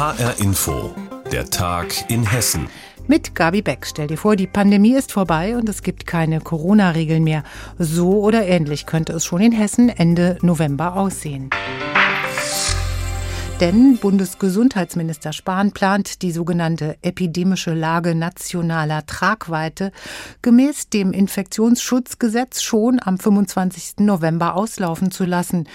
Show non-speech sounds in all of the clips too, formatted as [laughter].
HR Info, der Tag in Hessen. Mit Gabi Beck. Stell dir vor, die Pandemie ist vorbei und es gibt keine Corona-Regeln mehr. So oder ähnlich könnte es schon in Hessen Ende November aussehen. Denn Bundesgesundheitsminister Spahn plant die sogenannte epidemische Lage nationaler Tragweite gemäß dem Infektionsschutzgesetz schon am 25. November auslaufen zu lassen.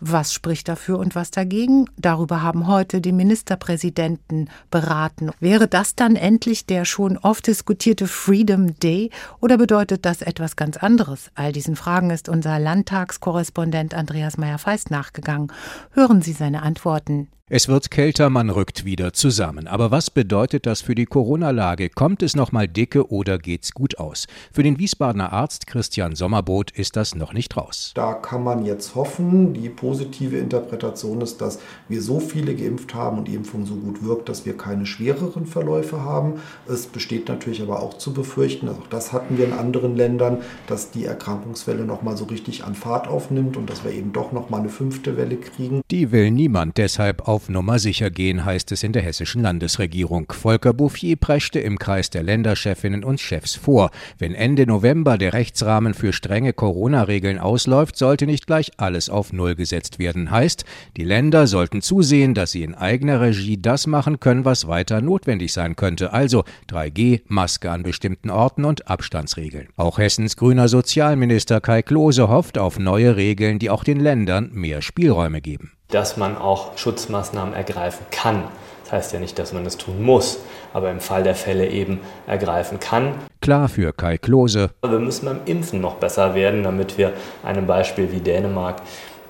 Was spricht dafür und was dagegen? Darüber haben heute die Ministerpräsidenten beraten. Wäre das dann endlich der schon oft diskutierte Freedom Day oder bedeutet das etwas ganz anderes? All diesen Fragen ist unser Landtagskorrespondent Andreas Meyer-Feist nachgegangen. Hören Sie seine Antworten. Es wird kälter, man rückt wieder zusammen. Aber was bedeutet das für die Corona-Lage? Kommt es noch mal dicke oder geht's gut aus? Für den Wiesbadener Arzt Christian Sommerboot ist das noch nicht raus. Da kann man jetzt hoffen. Die positive Interpretation ist, dass wir so viele geimpft haben und die Impfung so gut wirkt, dass wir keine schwereren Verläufe haben. Es besteht natürlich aber auch zu befürchten, auch das hatten wir in anderen Ländern, dass die Erkrankungswelle noch mal so richtig an Fahrt aufnimmt und dass wir eben doch noch mal eine fünfte Welle kriegen. Die will niemand deshalb auf auf Nummer sicher gehen, heißt es in der hessischen Landesregierung. Volker Bouffier preschte im Kreis der Länderchefinnen und Chefs vor. Wenn Ende November der Rechtsrahmen für strenge Corona-Regeln ausläuft, sollte nicht gleich alles auf Null gesetzt werden. Heißt, die Länder sollten zusehen, dass sie in eigener Regie das machen können, was weiter notwendig sein könnte. Also 3G, Maske an bestimmten Orten und Abstandsregeln. Auch Hessens grüner Sozialminister Kai Klose hofft auf neue Regeln, die auch den Ländern mehr Spielräume geben dass man auch Schutzmaßnahmen ergreifen kann. Das heißt ja nicht, dass man es tun muss, aber im Fall der Fälle eben ergreifen kann. Klar für Kai Klose. Wir müssen beim Impfen noch besser werden, damit wir einem Beispiel wie Dänemark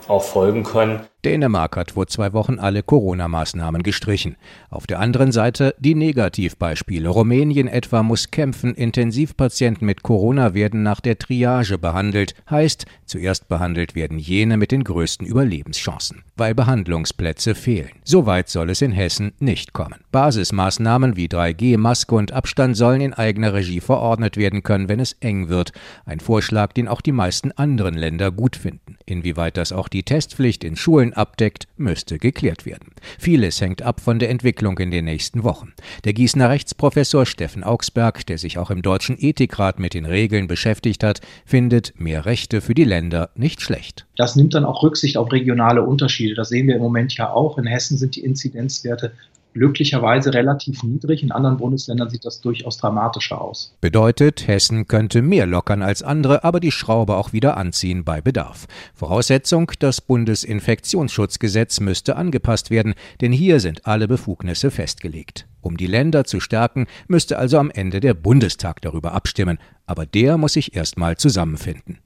auch folgen können. Dänemark hat vor zwei Wochen alle Corona-Maßnahmen gestrichen. Auf der anderen Seite die Negativbeispiele. Rumänien etwa muss kämpfen, Intensivpatienten mit Corona werden nach der Triage behandelt. Heißt, zuerst behandelt werden jene mit den größten Überlebenschancen, weil Behandlungsplätze fehlen. Soweit soll es in Hessen nicht kommen. Basismaßnahmen wie 3G, Maske und Abstand sollen in eigener Regie verordnet werden können, wenn es eng wird. Ein Vorschlag, den auch die meisten anderen Länder gut finden. Inwieweit das auch die Testpflicht in Schulen Schulen abdeckt, müsste geklärt werden. Vieles hängt ab von der Entwicklung in den nächsten Wochen. Der Gießener Rechtsprofessor Steffen Augsberg, der sich auch im Deutschen Ethikrat mit den Regeln beschäftigt hat, findet mehr Rechte für die Länder nicht schlecht. Das nimmt dann auch Rücksicht auf regionale Unterschiede. Das sehen wir im Moment ja auch. In Hessen sind die Inzidenzwerte glücklicherweise relativ niedrig. In anderen Bundesländern sieht das durchaus dramatischer aus. Bedeutet, Hessen könnte mehr lockern als andere, aber die Schraube auch wieder anziehen bei Bedarf. Voraussetzung, das Bundesinfektionsschutzgesetz müsste angepasst werden, denn hier sind alle Befugnisse festgelegt. Um die Länder zu stärken, müsste also am Ende der Bundestag darüber abstimmen, aber der muss sich erstmal zusammenfinden.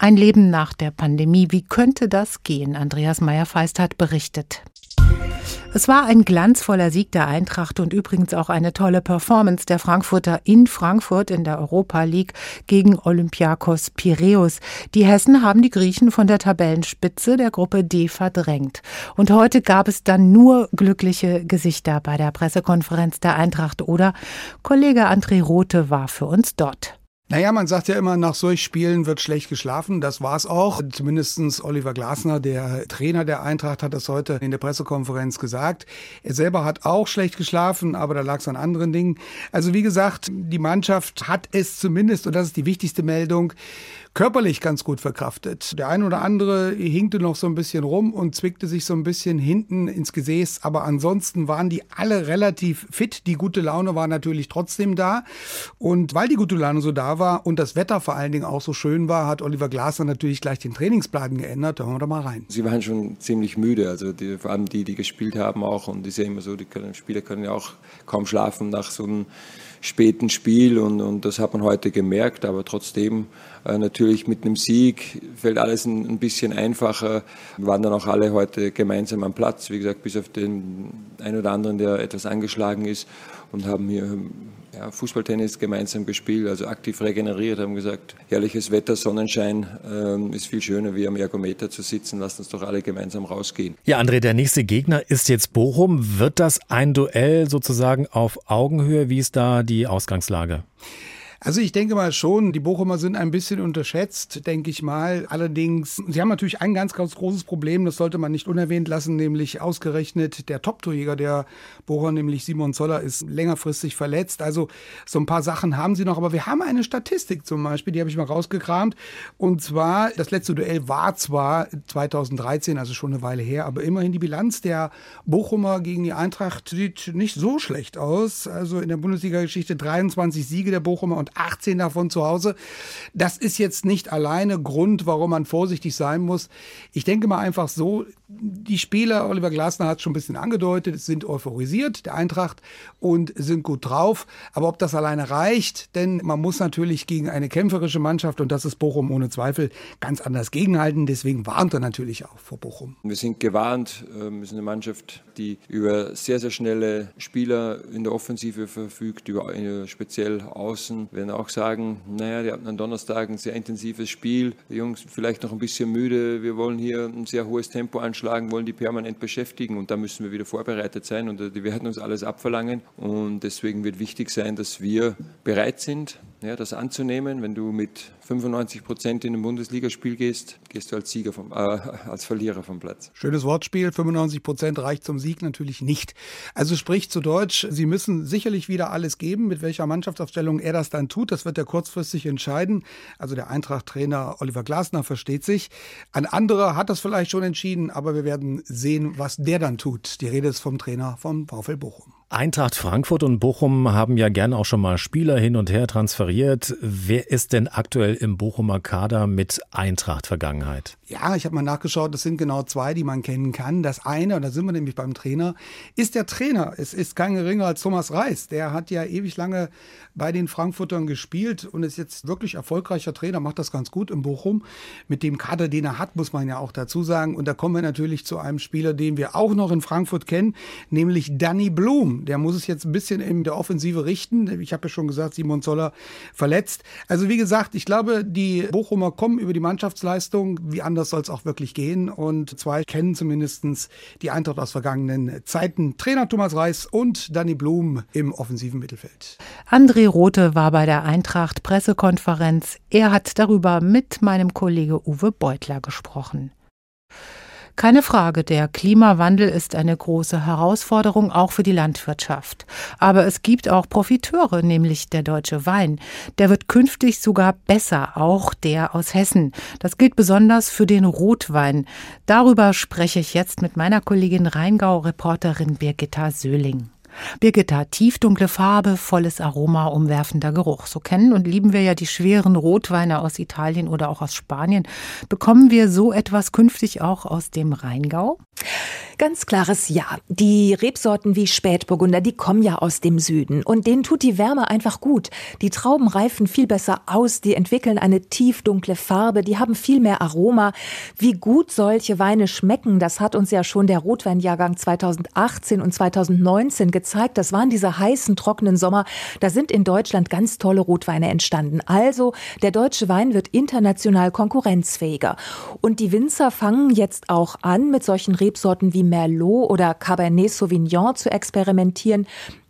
Ein Leben nach der Pandemie, wie könnte das gehen? Andreas Meyer-Feist hat berichtet. Es war ein glanzvoller Sieg der Eintracht und übrigens auch eine tolle Performance der Frankfurter in Frankfurt in der Europa League gegen Olympiakos Piräus. Die Hessen haben die Griechen von der Tabellenspitze der Gruppe D verdrängt. Und heute gab es dann nur glückliche Gesichter bei der Pressekonferenz der Eintracht oder Kollege André Rothe war für uns dort. Naja, man sagt ja immer, nach solch Spielen wird schlecht geschlafen. Das war's auch. Zumindestens Oliver Glasner, der Trainer der Eintracht, hat das heute in der Pressekonferenz gesagt. Er selber hat auch schlecht geschlafen, aber da lag es an anderen Dingen. Also wie gesagt, die Mannschaft hat es zumindest, und das ist die wichtigste Meldung, körperlich ganz gut verkraftet. Der ein oder andere hinkte noch so ein bisschen rum und zwickte sich so ein bisschen hinten ins Gesäß, aber ansonsten waren die alle relativ fit. Die gute Laune war natürlich trotzdem da. Und weil die gute Laune so da war und das Wetter vor allen Dingen auch so schön war, hat Oliver Glasner natürlich gleich den Trainingsplan geändert. Da hören wir doch mal rein. Sie waren schon ziemlich müde, also die, vor allem die, die gespielt haben auch. Und ist ja immer so, die können, Spieler können ja auch kaum schlafen nach so einem späten Spiel und, und das hat man heute gemerkt, aber trotzdem äh, natürlich mit einem Sieg fällt alles ein, ein, bisschen einfacher. Wir waren dann auch alle heute gemeinsam am Platz, wie gesagt, bis auf den einen oder anderen, der etwas angeschlagen ist und haben hier ja, Fußballtennis gemeinsam gespielt, also aktiv regeneriert, haben gesagt, herrliches Wetter, Sonnenschein ähm, ist viel schöner, wie am Ergometer zu sitzen. Lasst uns doch alle gemeinsam rausgehen. Ja, André, der nächste Gegner ist jetzt Bochum. Wird das ein Duell sozusagen auf Augenhöhe? Wie ist da die Ausgangslage? Also ich denke mal schon, die Bochumer sind ein bisschen unterschätzt, denke ich mal. Allerdings, sie haben natürlich ein ganz, ganz großes Problem, das sollte man nicht unerwähnt lassen, nämlich ausgerechnet der Top-Torjäger der Bochumer, nämlich Simon Zoller, ist längerfristig verletzt. Also so ein paar Sachen haben sie noch, aber wir haben eine Statistik zum Beispiel, die habe ich mal rausgekramt. Und zwar, das letzte Duell war zwar 2013, also schon eine Weile her, aber immerhin die Bilanz der Bochumer gegen die Eintracht sieht nicht so schlecht aus. Also in der Bundesliga-Geschichte 23 Siege der Bochumer und 18 davon zu Hause. Das ist jetzt nicht alleine Grund, warum man vorsichtig sein muss. Ich denke mal einfach so, die Spieler, Oliver Glasner hat es schon ein bisschen angedeutet, sind euphorisiert, der Eintracht, und sind gut drauf. Aber ob das alleine reicht, denn man muss natürlich gegen eine kämpferische Mannschaft, und das ist Bochum ohne Zweifel, ganz anders gegenhalten. Deswegen warnt er natürlich auch vor Bochum. Wir sind gewarnt. Wir sind eine Mannschaft, die über sehr, sehr schnelle Spieler in der Offensive verfügt, über speziell außen. Wir werden auch sagen, naja, die hatten am Donnerstag ein sehr intensives Spiel. Die Jungs vielleicht noch ein bisschen müde. Wir wollen hier ein sehr hohes Tempo anschauen anschlagen, wollen die permanent beschäftigen. Und da müssen wir wieder vorbereitet sein und die werden uns alles abverlangen. Und deswegen wird wichtig sein, dass wir bereit sind, ja, das anzunehmen. Wenn du mit 95 Prozent in ein Bundesligaspiel gehst, gehst du als Sieger vom, äh, als Verlierer vom Platz. Schönes Wortspiel. 95 Prozent reicht zum Sieg natürlich nicht. Also sprich zu Deutsch, Sie müssen sicherlich wieder alles geben. Mit welcher Mannschaftsaufstellung er das dann tut, das wird er kurzfristig entscheiden. Also der Eintracht-Trainer Oliver Glasner versteht sich. Ein anderer hat das vielleicht schon entschieden, aber wir werden sehen, was der dann tut. Die Rede ist vom Trainer vom VfL Bochum. Eintracht Frankfurt und Bochum haben ja gern auch schon mal Spieler hin und her transferiert. Wer ist denn aktuell im Bochumer Kader mit Eintracht-Vergangenheit? Ja, ich habe mal nachgeschaut, das sind genau zwei, die man kennen kann. Das eine, und da sind wir nämlich beim Trainer, ist der Trainer. Es ist kein geringer als Thomas Reis. Der hat ja ewig lange bei den Frankfurtern gespielt und ist jetzt wirklich erfolgreicher Trainer, macht das ganz gut in Bochum. Mit dem Kader, den er hat, muss man ja auch dazu sagen. Und da kommen wir natürlich zu einem Spieler, den wir auch noch in Frankfurt kennen, nämlich Danny Blum. Der muss es jetzt ein bisschen in der Offensive richten. Ich habe ja schon gesagt, Simon Zoller verletzt. Also wie gesagt, ich glaube, die Bochumer kommen über die Mannschaftsleistung. Wie anders soll es auch wirklich gehen. Und zwei kennen zumindest die Eintracht aus vergangenen Zeiten. Trainer Thomas Reis und Danny Blum im offensiven Mittelfeld. André Rote war bei der Eintracht Pressekonferenz. Er hat darüber mit meinem Kollege Uwe Beutler gesprochen. Keine Frage, der Klimawandel ist eine große Herausforderung auch für die Landwirtschaft. Aber es gibt auch Profiteure, nämlich der deutsche Wein. Der wird künftig sogar besser, auch der aus Hessen. Das gilt besonders für den Rotwein. Darüber spreche ich jetzt mit meiner Kollegin Rheingau-Reporterin Birgitta Söhling. Birgitta, tiefdunkle Farbe, volles Aroma, umwerfender Geruch. So kennen und lieben wir ja die schweren Rotweine aus Italien oder auch aus Spanien. Bekommen wir so etwas künftig auch aus dem Rheingau? Ganz klares Ja. Die Rebsorten wie Spätburgunder, die kommen ja aus dem Süden und denen tut die Wärme einfach gut. Die Trauben reifen viel besser aus, die entwickeln eine tiefdunkle Farbe, die haben viel mehr Aroma. Wie gut solche Weine schmecken, das hat uns ja schon der Rotweinjahrgang 2018 und 2019 gezeigt. Das waren diese heißen, trockenen Sommer. Da sind in Deutschland ganz tolle Rotweine entstanden. Also der deutsche Wein wird international konkurrenzfähiger. Und die Winzer fangen jetzt auch an, mit solchen Rebsorten wie Merlot oder Cabernet Sauvignon zu experimentieren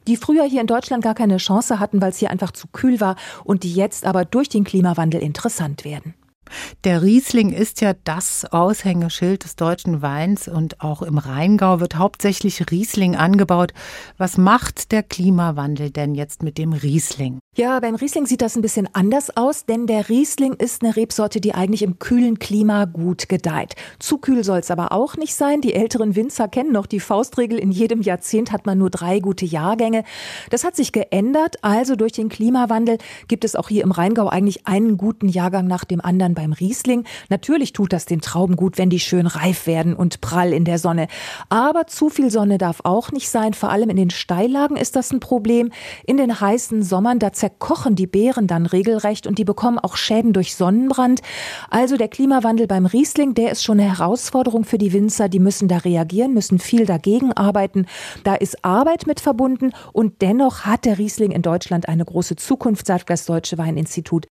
die früher hier in Deutschland gar keine Chance hatten, weil es hier einfach zu kühl war und die jetzt aber durch den Klimawandel interessant werden. Der Riesling ist ja das Aushängeschild des deutschen Weins und auch im Rheingau wird hauptsächlich Riesling angebaut. Was macht der Klimawandel denn jetzt mit dem Riesling? Ja, beim Riesling sieht das ein bisschen anders aus, denn der Riesling ist eine Rebsorte, die eigentlich im kühlen Klima gut gedeiht. Zu kühl soll es aber auch nicht sein. Die älteren Winzer kennen noch die Faustregel, in jedem Jahrzehnt hat man nur drei gute Jahrgänge. Das hat sich geändert, also durch den Klimawandel gibt es auch hier im Rheingau eigentlich einen guten Jahrgang nach dem anderen beim Riesling. Natürlich tut das den Trauben gut, wenn die schön reif werden und prall in der Sonne. Aber zu viel Sonne darf auch nicht sein. Vor allem in den Steillagen ist das ein Problem. In den heißen Sommern, da zerkochen die Beeren dann regelrecht und die bekommen auch Schäden durch Sonnenbrand. Also der Klimawandel beim Riesling, der ist schon eine Herausforderung für die Winzer. Die müssen da reagieren, müssen viel dagegen arbeiten. Da ist Arbeit mit verbunden und dennoch hat der Riesling in Deutschland eine große Zukunft, sagt das Deutsche Weininstitut.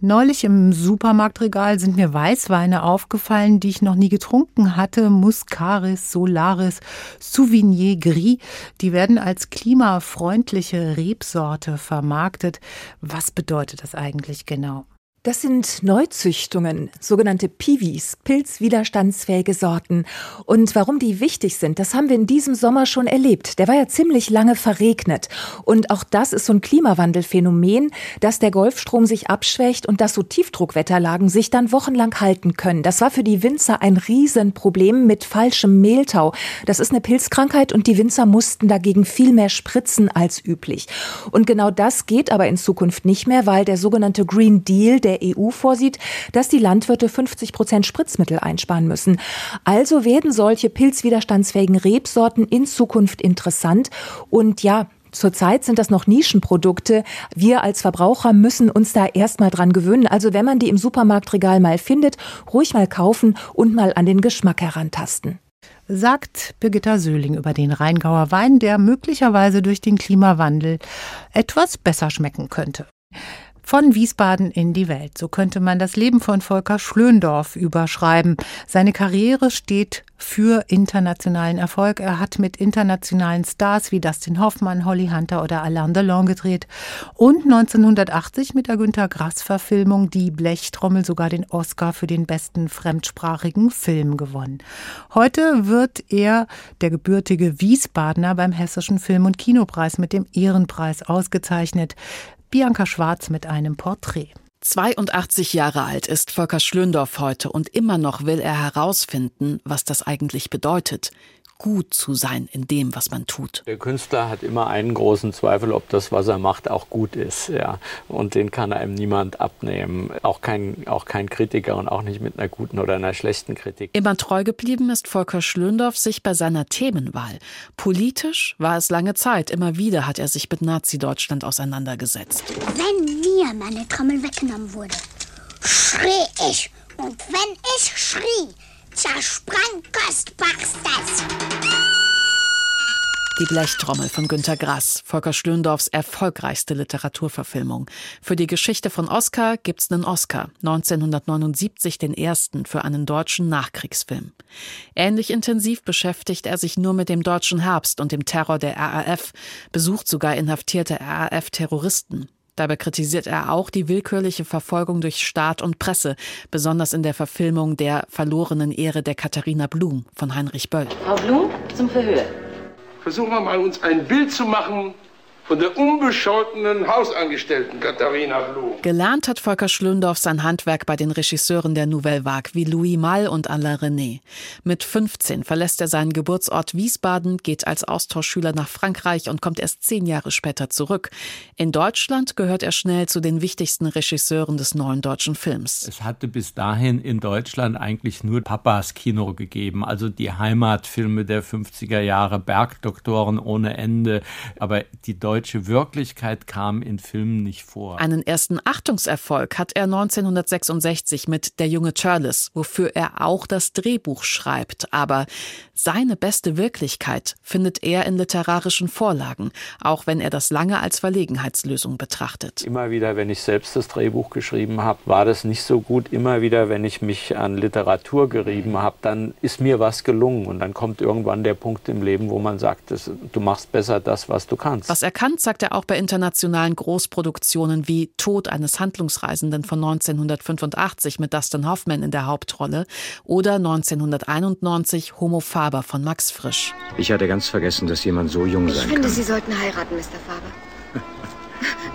Neulich im Supermarktregal sind mir Weißweine aufgefallen, die ich noch nie getrunken hatte. Muscaris, Solaris, Souvenir Gris. Die werden als klimafreundliche Rebsorte vermarktet. Was bedeutet das eigentlich genau? Das sind Neuzüchtungen, sogenannte Piwis, pilzwiderstandsfähige Sorten. Und warum die wichtig sind, das haben wir in diesem Sommer schon erlebt. Der war ja ziemlich lange verregnet. Und auch das ist so ein Klimawandelphänomen, dass der Golfstrom sich abschwächt und dass so Tiefdruckwetterlagen sich dann wochenlang halten können. Das war für die Winzer ein Riesenproblem mit falschem Mehltau. Das ist eine Pilzkrankheit und die Winzer mussten dagegen viel mehr spritzen als üblich. Und genau das geht aber in Zukunft nicht mehr, weil der sogenannte Green Deal, der der EU vorsieht, dass die Landwirte 50 Prozent Spritzmittel einsparen müssen. Also werden solche pilzwiderstandsfähigen Rebsorten in Zukunft interessant und ja, Zurzeit sind das noch Nischenprodukte. Wir als Verbraucher müssen uns da erstmal dran gewöhnen. Also wenn man die im Supermarktregal mal findet, ruhig mal kaufen und mal an den Geschmack herantasten. Sagt Birgitta Söhling über den Rheingauer Wein, der möglicherweise durch den Klimawandel etwas besser schmecken könnte. Von Wiesbaden in die Welt. So könnte man das Leben von Volker Schlöndorff überschreiben. Seine Karriere steht für internationalen Erfolg. Er hat mit internationalen Stars wie Dustin Hoffmann, Holly Hunter oder Alain Delon gedreht und 1980 mit der Günter Grass Verfilmung Die Blechtrommel sogar den Oscar für den besten fremdsprachigen Film gewonnen. Heute wird er, der gebürtige Wiesbadener, beim Hessischen Film- und Kinopreis mit dem Ehrenpreis ausgezeichnet. Bianca Schwarz mit einem Porträt. 82 Jahre alt ist Volker Schlöndorff heute und immer noch will er herausfinden, was das eigentlich bedeutet gut zu sein in dem, was man tut. Der Künstler hat immer einen großen Zweifel, ob das, was er macht, auch gut ist. Ja. Und den kann einem niemand abnehmen. Auch kein, auch kein Kritiker und auch nicht mit einer guten oder einer schlechten Kritik. Immer treu geblieben ist Volker Schlöndorff sich bei seiner Themenwahl. Politisch war es lange Zeit. Immer wieder hat er sich mit Nazi-Deutschland auseinandergesetzt. Wenn mir meine Trommel weggenommen wurde, schrie ich. Und wenn ich schrie, zersprang Kostbarstes. Die Blechtrommel von Günter Grass, Volker Schlöndorffs erfolgreichste Literaturverfilmung. Für die Geschichte von Oscar gibt's einen Oscar, 1979 den ersten für einen deutschen Nachkriegsfilm. Ähnlich intensiv beschäftigt er sich nur mit dem deutschen Herbst und dem Terror der RAF, besucht sogar inhaftierte RAF-Terroristen. Dabei kritisiert er auch die willkürliche Verfolgung durch Staat und Presse, besonders in der Verfilmung der verlorenen Ehre der Katharina Blum von Heinrich Böll. Frau Blum, zum Verhör. Versuchen wir mal, uns ein Bild zu machen von der unbescholtenen Hausangestellten Katharina Blum. Gelernt hat Volker Schlöndorff sein Handwerk bei den Regisseuren der Nouvelle Vague wie Louis Malle und Alain René. Mit 15 verlässt er seinen Geburtsort Wiesbaden, geht als Austauschschüler nach Frankreich und kommt erst zehn Jahre später zurück. In Deutschland gehört er schnell zu den wichtigsten Regisseuren des neuen deutschen Films. Es hatte bis dahin in Deutschland eigentlich nur Papas Kino gegeben, also die Heimatfilme der 50er Jahre, Bergdoktoren ohne Ende, aber die deutsche deutsche Wirklichkeit kam in Filmen nicht vor. Einen ersten Achtungserfolg hat er 1966 mit Der junge Charles, wofür er auch das Drehbuch schreibt. Aber seine beste Wirklichkeit findet er in literarischen Vorlagen, auch wenn er das lange als Verlegenheitslösung betrachtet. Immer wieder, wenn ich selbst das Drehbuch geschrieben habe, war das nicht so gut. Immer wieder, wenn ich mich an Literatur gerieben habe, dann ist mir was gelungen. Und dann kommt irgendwann der Punkt im Leben, wo man sagt, du machst besser das, was du kannst. Was er kann, Bekannt sagt er auch bei internationalen Großproduktionen wie Tod eines Handlungsreisenden von 1985 mit Dustin Hoffman in der Hauptrolle oder 1991 Homo Faber von Max Frisch. Ich hatte ganz vergessen, dass jemand so jung sein kann. Ich finde, Sie sollten heiraten, Mr. Faber.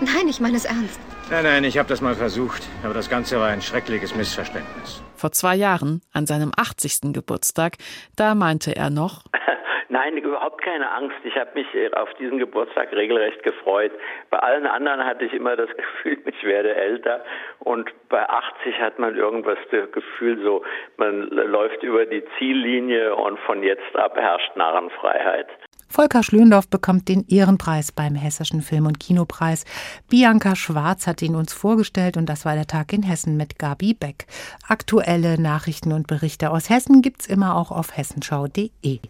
[laughs] Nein, ich meine es ernst. Nein, nein, ich habe das mal versucht, aber das Ganze war ein schreckliches Missverständnis. Vor zwei Jahren, an seinem 80. Geburtstag, da meinte er noch, [laughs] Nein, überhaupt keine Angst. Ich habe mich äh, auf diesen Geburtstag regelrecht gefreut. Bei allen anderen hatte ich immer das [laughs] Gefühl, ich werde älter. Und bei 80 hat man irgendwas das Gefühl, so man läuft über die Ziellinie und von jetzt ab herrscht Narrenfreiheit. Volker Schlöndorff bekommt den Ehrenpreis beim Hessischen Film- und Kinopreis. Bianca Schwarz hat ihn uns vorgestellt und das war der Tag in Hessen mit Gabi Beck. Aktuelle Nachrichten und Berichte aus Hessen gibt's immer auch auf hessenschau.de.